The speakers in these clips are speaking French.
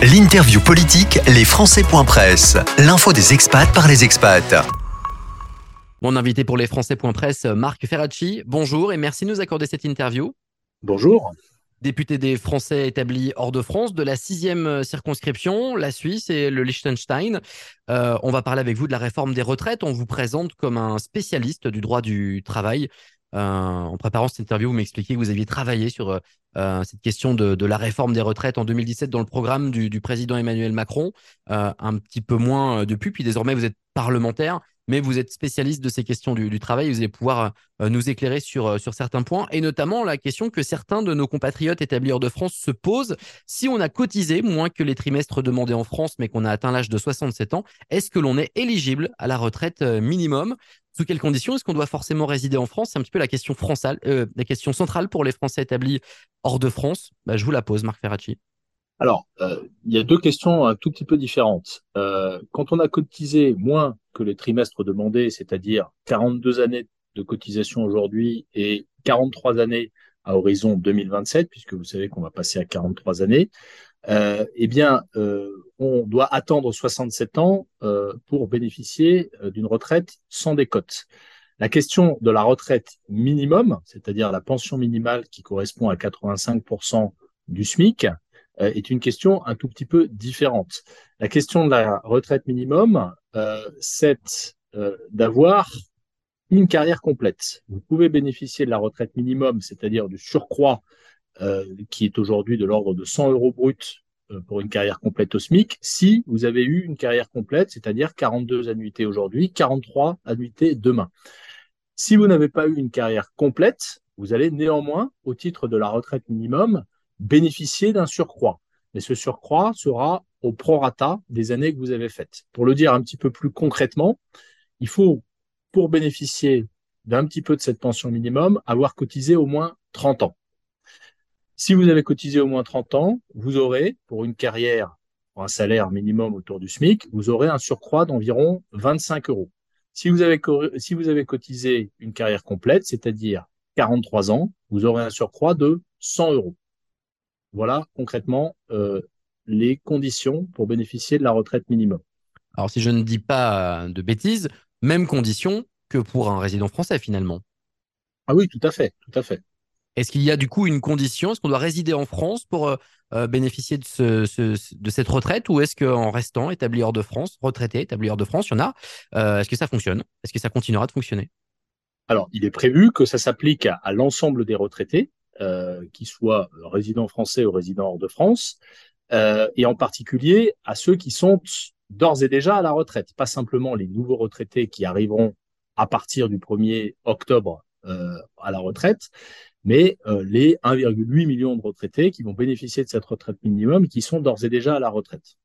L'interview politique, les Presse. L'info des expats par les expats. Mon invité pour les Presse, Marc Ferracci. Bonjour et merci de nous accorder cette interview. Bonjour. Député des Français établis hors de France, de la sixième circonscription, la Suisse et le Liechtenstein. Euh, on va parler avec vous de la réforme des retraites. On vous présente comme un spécialiste du droit du travail. Euh, en préparant cette interview, vous m'expliquiez que vous aviez travaillé sur euh, euh, cette question de, la réforme des retraites en 2017 dans le programme du, président Emmanuel Macron, un petit peu moins depuis, puis désormais vous êtes parlementaire, mais vous êtes spécialiste de ces questions du, travail, vous allez pouvoir nous éclairer sur, sur certains points, et notamment la question que certains de nos compatriotes établis hors de France se posent, si on a cotisé moins que les trimestres demandés en France, mais qu'on a atteint l'âge de 67 ans, est-ce que l'on est éligible à la retraite minimum? Sous quelles conditions? Est-ce qu'on doit forcément résider en France? C'est un petit peu la question, euh, la question centrale pour les Français établis hors de France. Bah, je vous la pose, Marc Ferracci. Alors, euh, il y a deux questions un tout petit peu différentes. Euh, quand on a cotisé moins que les trimestres demandés, c'est-à-dire 42 années de cotisation aujourd'hui et 43 années à horizon 2027, puisque vous savez qu'on va passer à 43 années, euh, eh bien, euh, on doit attendre 67 ans euh, pour bénéficier d'une retraite sans décote. La question de la retraite minimum, c'est-à-dire la pension minimale qui correspond à 85% du SMIC, est une question un tout petit peu différente. La question de la retraite minimum, c'est d'avoir une carrière complète. Vous pouvez bénéficier de la retraite minimum, c'est-à-dire du surcroît euh, qui est aujourd'hui de l'ordre de 100 euros brut euh, pour une carrière complète au SMIC, si vous avez eu une carrière complète, c'est-à-dire 42 annuités aujourd'hui, 43 annuités demain. Si vous n'avez pas eu une carrière complète, vous allez néanmoins, au titre de la retraite minimum, bénéficier d'un surcroît. Mais ce surcroît sera au prorata des années que vous avez faites. Pour le dire un petit peu plus concrètement, il faut pour bénéficier d'un petit peu de cette pension minimum, avoir cotisé au moins 30 ans. Si vous avez cotisé au moins 30 ans, vous aurez, pour une carrière, pour un salaire minimum autour du SMIC, vous aurez un surcroît d'environ 25 euros. Si vous avez, si vous avez cotisé une carrière complète, c'est-à-dire 43 ans, vous aurez un surcroît de 100 euros. Voilà concrètement euh, les conditions pour bénéficier de la retraite minimum. Alors si je ne dis pas de bêtises, même condition que pour un résident français finalement. Ah oui, tout à fait, tout à fait. Est-ce qu'il y a du coup une condition? Est-ce qu'on doit résider en France pour euh, euh, bénéficier de, ce, de cette retraite? Ou est-ce qu'en restant établi hors de France, retraité, établi hors de France, il y en a, euh, est-ce que ça fonctionne? Est-ce que ça continuera de fonctionner? Alors, il est prévu que ça s'applique à, à l'ensemble des retraités, qu'ils soient résidents français ou résidents hors de France, et en particulier à ceux qui sont d'ores et déjà à la retraite, pas simplement les nouveaux retraités qui arriveront à partir du 1er octobre euh, à la retraite, mais euh, les 1,8 million de retraités qui vont bénéficier de cette retraite minimum qui sont d'ores et déjà à la retraite.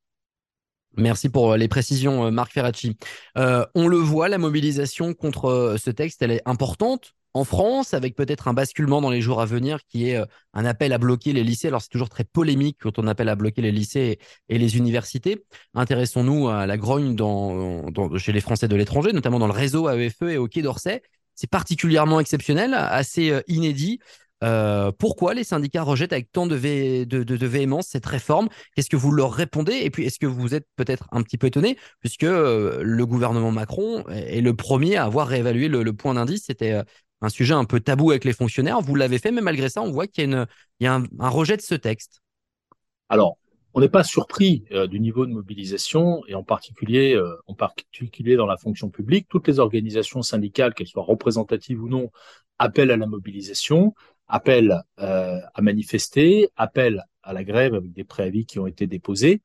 Merci pour euh, les précisions, Marc Ferracci. on le voit, la mobilisation contre ce texte, elle est importante en France, avec peut-être un basculement dans les jours à venir qui est euh, un appel à bloquer les lycées. Alors c'est toujours très polémique quand on appelle à bloquer les lycées et les universités. Intéressons-nous à la grogne chez les Français de l'étranger, notamment dans le réseau AEFE et au Quai d'Orsay. C'est particulièrement exceptionnel, assez euh, inédit. Euh, pourquoi les syndicats rejettent avec tant de, de, véhémence cette réforme? Qu'est-ce que vous leur répondez? Et puis, est-ce que vous êtes peut-être un petit peu étonné, puisque le gouvernement Macron est le premier à avoir réévalué le, le point d'indice? C'était un sujet un peu tabou avec les fonctionnaires. Vous l'avez fait, mais malgré ça, on voit qu'il y a, un, rejet de ce texte. Alors, on n'est pas surpris euh, du niveau de mobilisation et en particulier, euh, en particulier dans la fonction publique. Toutes les organisations syndicales, qu'elles soient représentatives ou non, appellent à la mobilisation, appellent euh, à manifester, appellent à la grève avec des préavis qui ont été déposés.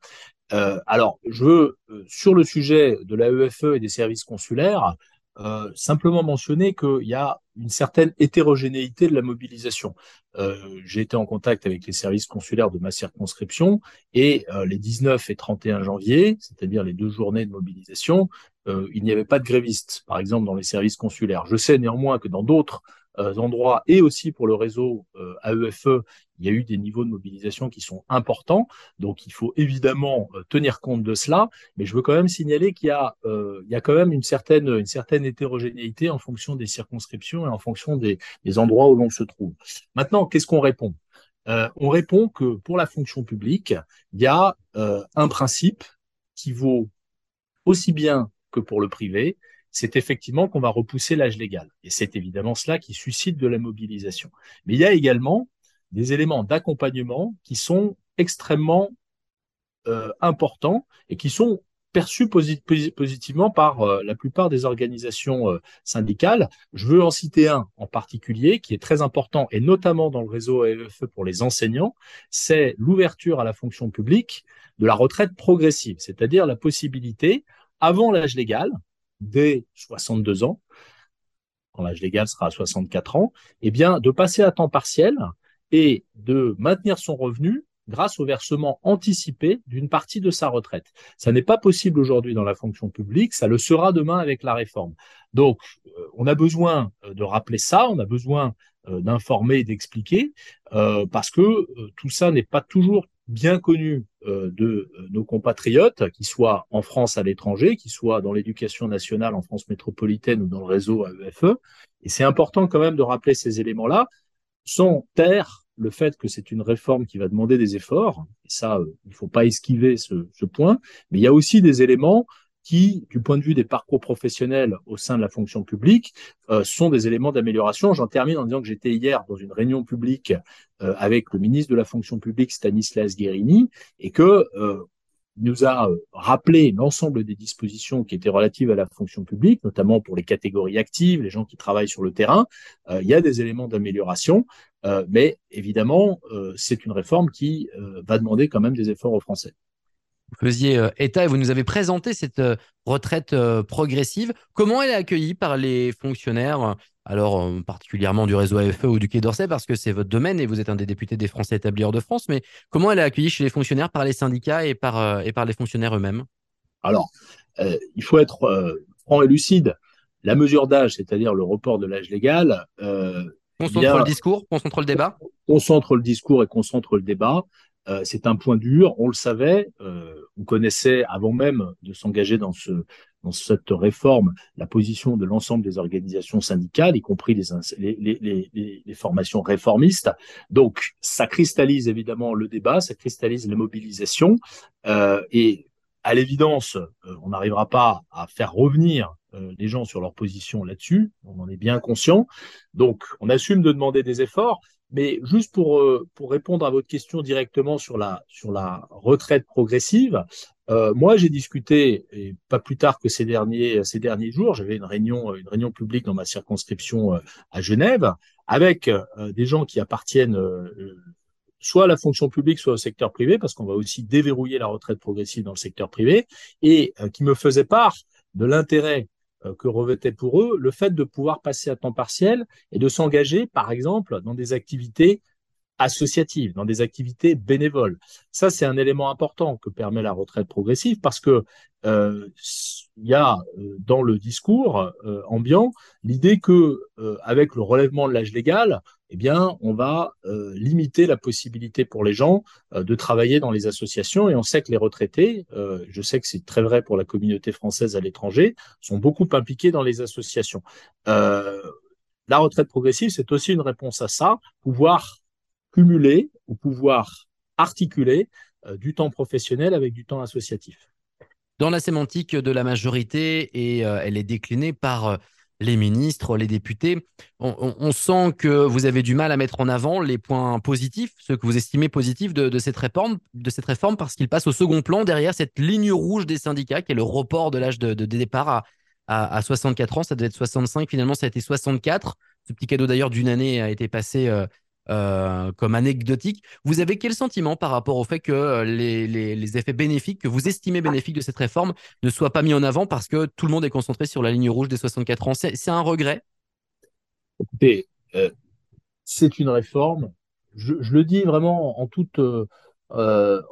alors, je veux, sur le sujet de l'AEFE et des services consulaires, euh, simplement mentionner qu'il y a une certaine hétérogénéité de la mobilisation. Euh, j'ai été en contact avec les services consulaires de ma circonscription et euh, les 19 et 31 janvier, c'est-à-dire les deux journées de mobilisation, il n'y avait pas de grévistes, par exemple dans les services consulaires. Je sais néanmoins que dans d'autres euh, endroits et aussi pour le réseau euh, AEFE, il y a eu des niveaux de mobilisation qui sont importants. Donc, il faut évidemment euh, tenir compte de cela. Mais je veux quand même signaler qu'il y a, y a quand même une certaine, une certaine hétérogénéité en fonction des circonscriptions et en fonction des endroits où l'on se trouve. Maintenant, qu'est-ce qu'on répond? On répond que pour la fonction publique, il y a un principe qui vaut aussi bien que pour le privé, c'est effectivement qu'on va repousser l'âge légal. Et c'est évidemment cela qui suscite de la mobilisation. Mais il y a également des éléments d'accompagnement qui sont extrêmement euh, importants et qui sont perçus positivement par euh, la plupart des organisations euh, syndicales. Je veux en citer un en particulier qui est très important et notamment dans le réseau AFE pour les enseignants, c'est l'ouverture à la fonction publique de la retraite progressive, c'est-à-dire la possibilité, avant l'âge légal, dès 62 ans, quand l'âge légal sera à 64 ans, eh bien, de passer à temps partiel et de maintenir son revenu grâce au versement anticipé d'une partie de sa retraite. Ça n'est pas possible aujourd'hui dans la fonction publique, ça le sera demain avec la réforme. Donc, euh, on a besoin euh, de rappeler ça, on a besoin euh, d'informer et d'expliquer, parce que tout ça n'est pas toujours bien connu de nos compatriotes, qu'ils soient en France à l'étranger, qu'ils soient dans l'éducation nationale en France métropolitaine ou dans le réseau AEFE. Et c'est important quand même de rappeler ces éléments-là, sans taire le fait que c'est une réforme qui va demander des efforts, et ça, euh, il ne faut pas esquiver ce, point, mais il y a aussi des éléments qui, du point de vue des parcours professionnels au sein de la fonction publique, euh, sont des éléments d'amélioration. J'en termine en disant que j'étais hier dans une réunion publique euh, avec le ministre de la fonction publique, Stanislas Guérini, et que nous a euh, rappelé l'ensemble des dispositions qui étaient relatives à la fonction publique, notamment pour les catégories actives, les gens qui travaillent sur le terrain. Euh, il y a des éléments d'amélioration, euh, mais évidemment, c'est une réforme qui va demander quand même des efforts aux Français. Vous faisiez état et vous nous avez présenté cette retraite progressive. Comment elle est accueillie par les fonctionnaires alors euh, particulièrement du réseau AFE ou du Quai d'Orsay, parce que c'est votre domaine et vous êtes un des députés des Français établis hors de France, mais comment elle est accueillie chez les fonctionnaires par les syndicats et par, euh, et par les fonctionnaires eux-mêmes? Alors, euh, il faut être franc et lucide. La mesure d'âge, c'est-à-dire le report de l'âge légal... concentre le discours, concentre le débat? Concentre le discours et concentre le débat. C'est un point dur, on le savait, on connaissait avant même de s'engager dans ce, dans cette réforme la position de l'ensemble des organisations syndicales, y compris les, les, les, les, formations réformistes. Donc, ça cristallise évidemment le débat, ça cristallise les mobilisations. Euh, et à l'évidence, euh, on n'arrivera pas à faire revenir euh, les gens sur leur position là-dessus. On en est bien conscient. Donc, on assume de demander des efforts. Mais juste pour, euh, pour répondre à votre question directement sur la, sur la retraite progressive, euh, moi, j'ai discuté, et pas plus tard que ces derniers, ces derniers jours, j'avais une réunion, une réunion publique dans ma circonscription euh, à Genève, avec euh, des gens qui appartiennent soit à la fonction publique, soit au secteur privé, parce qu'on va aussi déverrouiller la retraite progressive dans le secteur privé, et qui me faisaient part de l'intérêt que revêtait pour eux le fait de pouvoir passer à temps partiel et de s'engager, par exemple, dans des activités associatives, dans des activités bénévoles. Ça, c'est un élément important que permet la retraite progressive parce que euh, il y a euh, dans le discours euh, ambiant l'idée que avec le relèvement de l'âge légal, eh bien, on va limiter la possibilité pour les gens de travailler dans les associations. Et on sait que les retraités, je sais que c'est très vrai pour la communauté française à l'étranger, sont beaucoup impliqués dans les associations. la retraite progressive, c'est aussi une réponse à ça, pouvoir cumuler ou pouvoir articuler euh, du temps professionnel avec du temps associatif. Dans la sémantique de la majorité, et euh, elle est déclinée par euh, les ministres, les députés, on, sent que vous avez du mal à mettre en avant les points positifs, ceux que vous estimez positifs de, cette, réforme, parce qu'il passe au second plan derrière cette ligne rouge des syndicats, qui est le report de l'âge de, départ à, à, 64 ans. Ça devait être 65, finalement ça a été 64. Ce petit cadeau d'ailleurs d'une année a été passé euh, comme anecdotique. Vous avez quel sentiment par rapport au fait que euh, les, effets bénéfiques, que vous estimez bénéfiques de cette réforme, ne soient pas mis en avant parce que tout le monde est concentré sur la ligne rouge des 64 ans? C'est un regret? Euh, c'est une réforme. Je, le dis vraiment en toute, de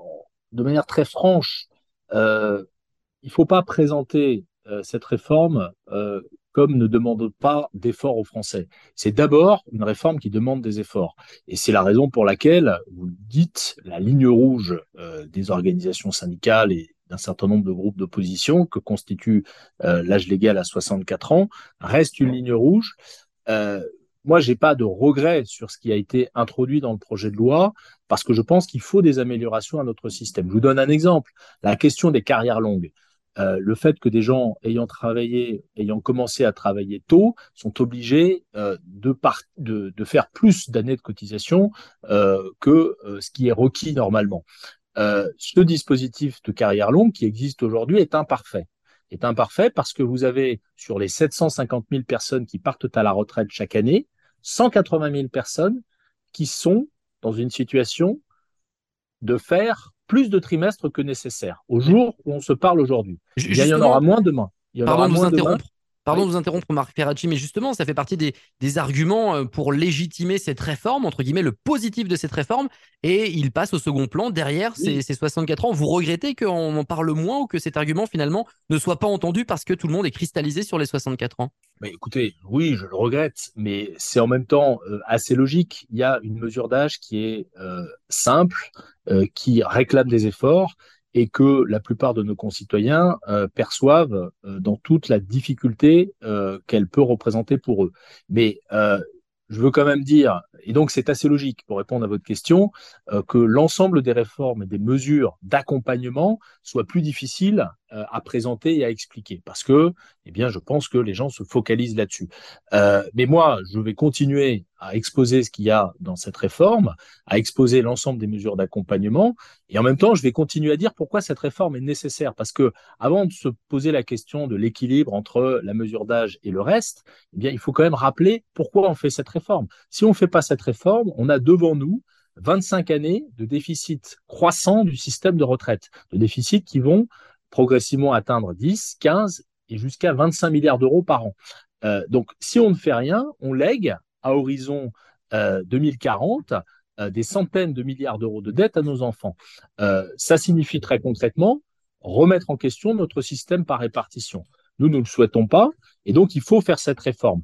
manière très franche. il ne faut pas présenter cette réforme comme ne demande pas d'efforts aux Français. C'est d'abord une réforme qui demande des efforts. Et c'est la raison pour laquelle, vous dites, la ligne rouge euh, des organisations syndicales et d'un certain nombre de groupes d'opposition que constitue euh, l'âge légal à 64 ans reste une ligne rouge. Euh, moi, j'ai pas de regret sur ce qui a été introduit dans le projet de loi parce que je pense qu'il faut des améliorations à notre système. Je vous donne un exemple. La question des carrières longues. Euh, le fait que des gens ayant travaillé, ayant commencé à travailler tôt, sont obligés euh, de, faire plus d'années de cotisation euh, que ce qui est requis normalement. ce dispositif de carrière longue qui existe aujourd'hui est imparfait est imparfait parce que vous avez sur les 750 000 personnes qui partent à la retraite chaque année, 180 000 personnes qui sont dans une situation de faire plus de trimestres que nécessaire au jour où on se parle aujourd'hui. Il y en aura moins demain. Il y en aura moins demain. Pardon de vous interrompre, Marc Ferracci, mais justement, ça fait partie des, arguments euh, pour légitimer cette réforme, entre guillemets, le positif de cette réforme, et il passe au second plan derrière ces, 64 ans. Vous regrettez qu'on en parle moins ou que cet argument, finalement, ne soit pas entendu parce que tout le monde est cristallisé sur les 64 ans? Mais écoutez, oui, je le regrette, mais c'est en même temps euh, assez logique. Il y a une mesure d'âge qui est euh, simple, qui réclame des efforts et que la plupart de nos concitoyens euh, perçoivent euh, dans toute la difficulté euh, qu'elle peut représenter pour eux. Mais je veux quand même dire, et donc c'est assez logique pour répondre à votre question, que l'ensemble des réformes et des mesures d'accompagnement soient plus difficiles à présenter et à expliquer. Parce que eh bien je pense que les gens se focalisent là-dessus. Euh, mais moi je vais continuer à exposer ce qu'il y a dans cette réforme à exposer l'ensemble des mesures d'accompagnement et en même temps je vais continuer à dire pourquoi cette réforme est nécessaire. Parce que avant de se poser la question de l'équilibre entre la mesure d'âge et le reste eh bien il faut quand même rappeler pourquoi on fait cette réforme. Si on fait pas cette réforme on a devant nous 25 années de déficit croissant du système de retraite, de déficits qui vont progressivement atteindre 10, 15 et jusqu'à 25 milliards d'euros par an. Euh, donc, si on ne fait rien, on lègue à horizon 2040 euh, euh, des centaines de milliards d'euros de dettes à nos enfants. ça signifie très concrètement remettre en question notre système par répartition. Nous, nous ne le souhaitons pas, et donc il faut faire cette réforme.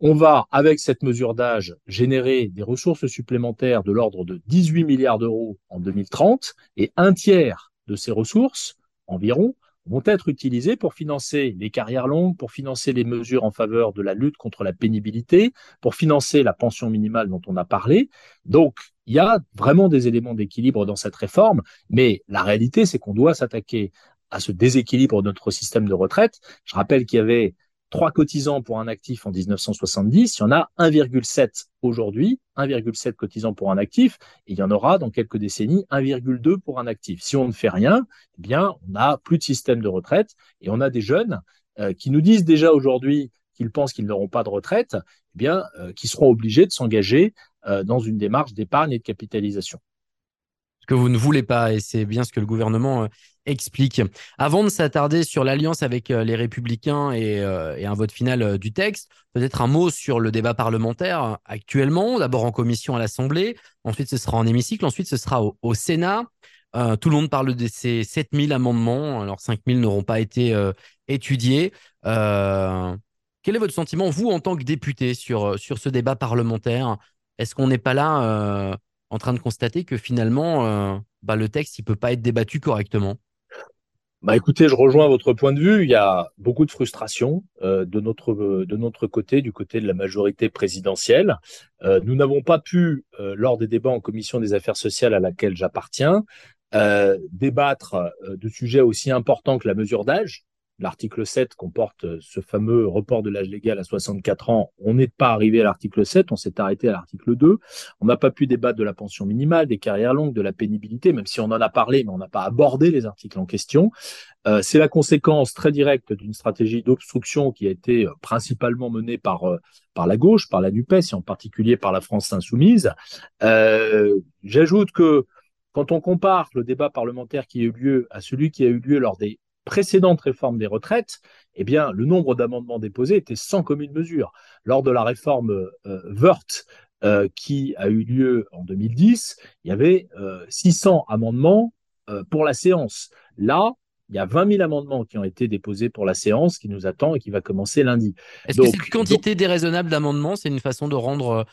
On va, avec cette mesure d'âge, générer des ressources supplémentaires de l'ordre de 18 milliards d'euros en 2030, et un tiers de ces ressources environ, vont être utilisés pour financer les carrières longues, pour financer les mesures en faveur de la lutte contre la pénibilité, pour financer la pension minimale dont on a parlé. Donc, il y a vraiment des éléments d'équilibre dans cette réforme, mais la réalité, c'est qu'on doit s'attaquer à ce déséquilibre de notre système de retraite. Je rappelle qu'il y avait trois cotisants pour un actif en 1970, il y en a 1,7 aujourd'hui, 1,7 cotisants pour un actif, et il y en aura dans quelques décennies 1,2 pour un actif. Si on ne fait rien, eh bien, on n'a plus de système de retraite et on a des jeunes euh, qui nous disent déjà aujourd'hui qu'ils pensent qu'ils n'auront pas de retraite, eh bien, euh, qui seront obligés de s'engager euh, dans une démarche d'épargne et de capitalisation que vous ne voulez pas, et c'est bien ce que le gouvernement explique. Avant de s'attarder sur l'alliance avec euh, les républicains et, euh, un vote final du texte, peut-être un mot sur le débat parlementaire actuellement, d'abord en commission à l'Assemblée, ensuite ce sera en hémicycle, ensuite ce sera au, Sénat. tout le monde parle de ces 7000 amendements, alors 5000 n'auront pas été étudiés. quel est votre sentiment, vous, en tant que député, sur, sur ce débat parlementaire? Est-ce qu'on n'est pas là en train de constater que finalement, euh, bah, le texte, il peut pas être débattu correctement? Bah écoutez, je rejoins votre point de vue. Il y a beaucoup de frustration euh, de notre de notre côté, du côté de la majorité présidentielle. Euh, nous n'avons pas pu, lors des débats en commission des affaires sociales à laquelle j'appartiens, débattre de sujets aussi importants que la mesure d'âge. L'article 7 comporte euh, ce fameux report de l'âge légal à 64 ans. On n'est pas arrivé à l'article 7, on s'est arrêté à l'article 2. On n'a pas pu débattre de la pension minimale, des carrières longues, de la pénibilité, même si on en a parlé, mais on n'a pas abordé les articles en question. Euh, c'est la conséquence très directe d'une stratégie d'obstruction qui a été euh, principalement menée par, par la gauche, par la NUPES et en particulier par la France insoumise. J'ajoute que quand on compare le débat parlementaire qui a eu lieu à celui qui a eu lieu lors des précédente réforme des retraites, eh bien, le nombre d'amendements déposés était sans commune mesure. Lors de la réforme euh, Wörth, euh, qui a eu lieu en 2010, il y avait 600 euh, amendements pour la séance. Là, il y a 20 000 amendements qui ont été déposés pour la séance qui nous attend et qui va commencer lundi. Est-ce que cette quantité déraisonnable d'amendements, c'est une façon de rendre,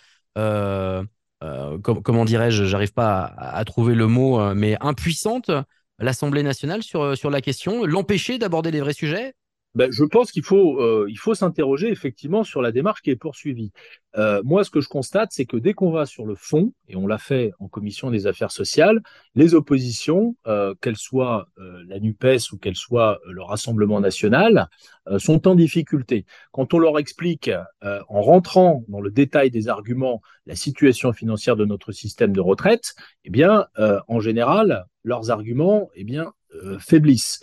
comment dirais-je, j'arrive pas à, trouver le mot, mais impuissante l'Assemblée nationale sur, sur la question, l'empêcher d'aborder les vrais sujets? Ben, je pense qu'il faut, euh, faut s'interroger effectivement sur la démarche qui est poursuivie. Euh, moi, ce que je constate, c'est que dès qu'on va sur le fond, et on l'a fait en commission des affaires sociales, les oppositions, euh, qu'elles soient euh, la NUPES ou qu'elles soient le Rassemblement national, euh, sont en difficulté. Quand on leur explique, euh, en rentrant dans le détail des arguments, la situation financière de notre système de retraite, eh bien, en général, leurs arguments, eh bien, faiblissent.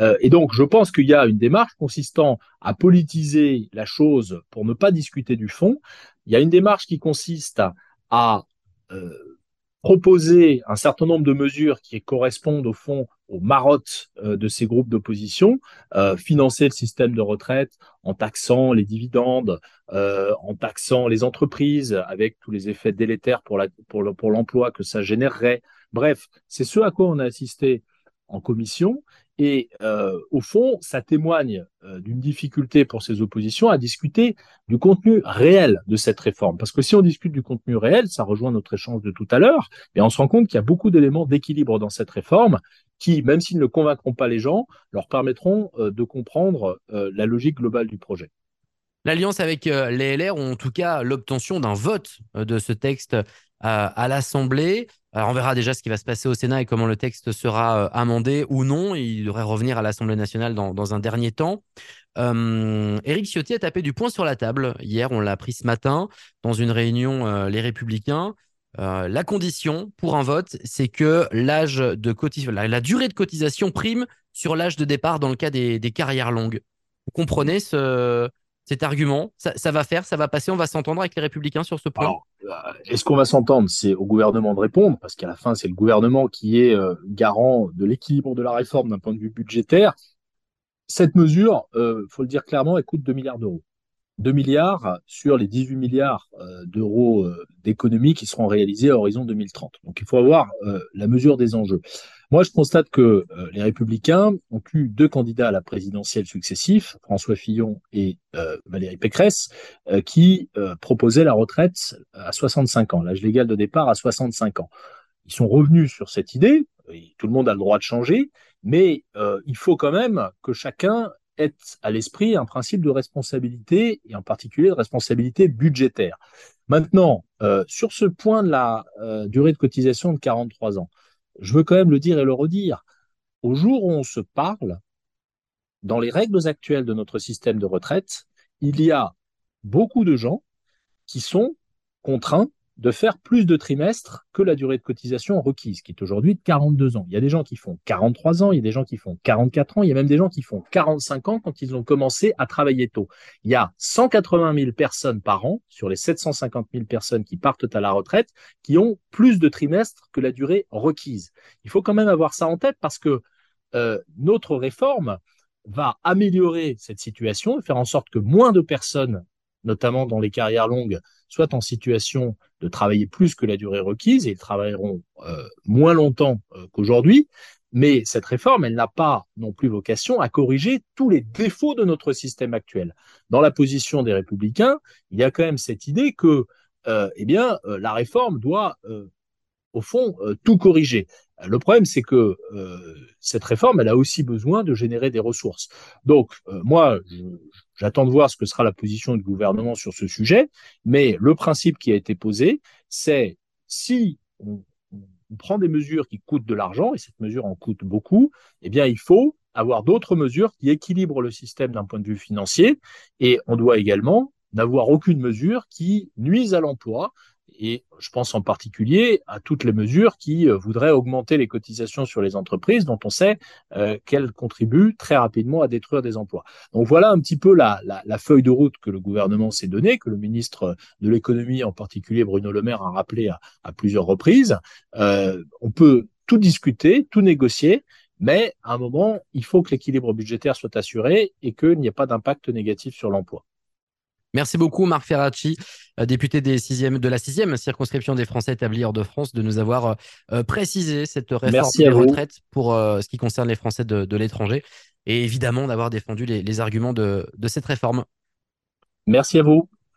Euh, et donc, je pense qu'il y a une démarche consistant à politiser la chose pour ne pas discuter du fond. Il y a une démarche qui consiste à, euh, proposer un certain nombre de mesures qui correspondent au fond aux marottes euh, de ces groupes d'opposition, euh, financer le système de retraite en taxant les dividendes, euh, en taxant les entreprises avec tous les effets délétères pour l'emploi que ça générerait. Bref, c'est ce à quoi on a assisté en commission et euh, au fond, ça témoigne euh, d'une difficulté pour ces oppositions à discuter du contenu réel de cette réforme. Parce que si on discute du contenu réel, ça rejoint notre échange de tout à l'heure, et on se rend compte qu'il y a beaucoup d'éléments d'équilibre dans cette réforme qui, même s'ils ne convaincront pas les gens, leur permettront euh, de comprendre la logique globale du projet. L'alliance avec euh, les LR, ou en tout cas l'obtention d'un vote euh, de ce texte à l'Assemblée. Alors on verra déjà ce qui va se passer au Sénat et comment le texte sera euh, amendé ou non. Il devrait revenir à l'Assemblée nationale dans, un dernier temps. Euh, Éric Ciotti a tapé du poing sur la table. Hier, on l'a appris ce matin dans une réunion euh, Les Républicains. Euh, la condition pour un vote, c'est que l'âge de la, durée de cotisation prime sur l'âge de départ dans le cas des, des carrières longues. Vous comprenez ce, cet argument ça, va faire, ça va passer, on va s'entendre avec les républicains sur ce point euh, Est-ce qu'on va s'entendre? C'est au gouvernement de répondre, parce qu'à la fin, c'est le gouvernement qui est euh, garant de l'équilibre de la réforme d'un point de vue budgétaire. Cette mesure, il euh, faut le dire clairement, elle coûte 2 milliards d'euros. 2 milliards sur les 18 milliards d'euros d'économies qui seront réalisés à horizon 2030. Donc il faut avoir la mesure des enjeux. Moi, je constate que les Républicains ont eu deux candidats à la présidentielle successifs, François Fillon et Valérie Pécresse, qui proposaient la retraite à 65 ans, l'âge légal de départ à 65 ans. Ils sont revenus sur cette idée, tout le monde a le droit de changer, mais il faut quand même que chacun est à l'esprit un principe de responsabilité et en particulier de responsabilité budgétaire. Maintenant, euh, sur ce point de la euh, durée de cotisation de 43 ans, je veux quand même le dire et le redire. Au jour où on se parle, dans les règles actuelles de notre système de retraite, il y a beaucoup de gens qui sont contraints de faire plus de trimestres que la durée de cotisation requise, qui est aujourd'hui de 42 ans. Il y a des gens qui font 43 ans, il y a des gens qui font 44 ans, il y a même des gens qui font 45 ans quand ils ont commencé à travailler tôt. Il y a 180 000 personnes par an, sur les 750 000 personnes qui partent à la retraite, qui ont plus de trimestres que la durée requise. Il faut quand même avoir ça en tête parce que euh, notre réforme va améliorer cette situation et faire en sorte que moins de personnes notamment dans les carrières longues, soit en situation de travailler plus que la durée requise et ils travailleront euh, moins longtemps euh, qu'aujourd'hui. Mais cette réforme, elle n'a pas non plus vocation à corriger tous les défauts de notre système actuel. Dans la position des républicains, il y a quand même cette idée que, euh, eh bien, la réforme doit, au fond, euh, tout corriger. Le problème, c'est que cette réforme, elle a aussi besoin de générer des ressources. Donc, moi, J'attends de voir ce que sera la position du gouvernement sur ce sujet, mais le principe qui a été posé, c'est si on, on, prend des mesures qui coûtent de l'argent, et cette mesure en coûte beaucoup, eh bien, il faut avoir d'autres mesures qui équilibrent le système d'un point de vue financier, et on doit également n'avoir aucune mesure qui nuise à l'emploi, et je pense en particulier à toutes les mesures qui euh, voudraient augmenter les cotisations sur les entreprises, dont on sait euh, qu'elles contribuent très rapidement à détruire des emplois. Donc voilà un petit peu la, feuille de route que le gouvernement s'est donnée, que le ministre de l'économie, en particulier Bruno Le Maire, a rappelé à, à plusieurs reprises. Euh, on peut tout discuter, tout négocier, mais à un moment, il faut que l'équilibre budgétaire soit assuré et qu'il n'y ait pas d'impact négatif sur l'emploi. Merci beaucoup, Marc Ferracci, euh, député des sixième, de la sixième circonscription des Français établis hors de France, de nous avoir euh, précisé cette réforme des retraites pour euh, ce qui concerne les Français de, de l'étranger et évidemment d'avoir défendu les, les arguments de, de cette réforme. Merci à vous.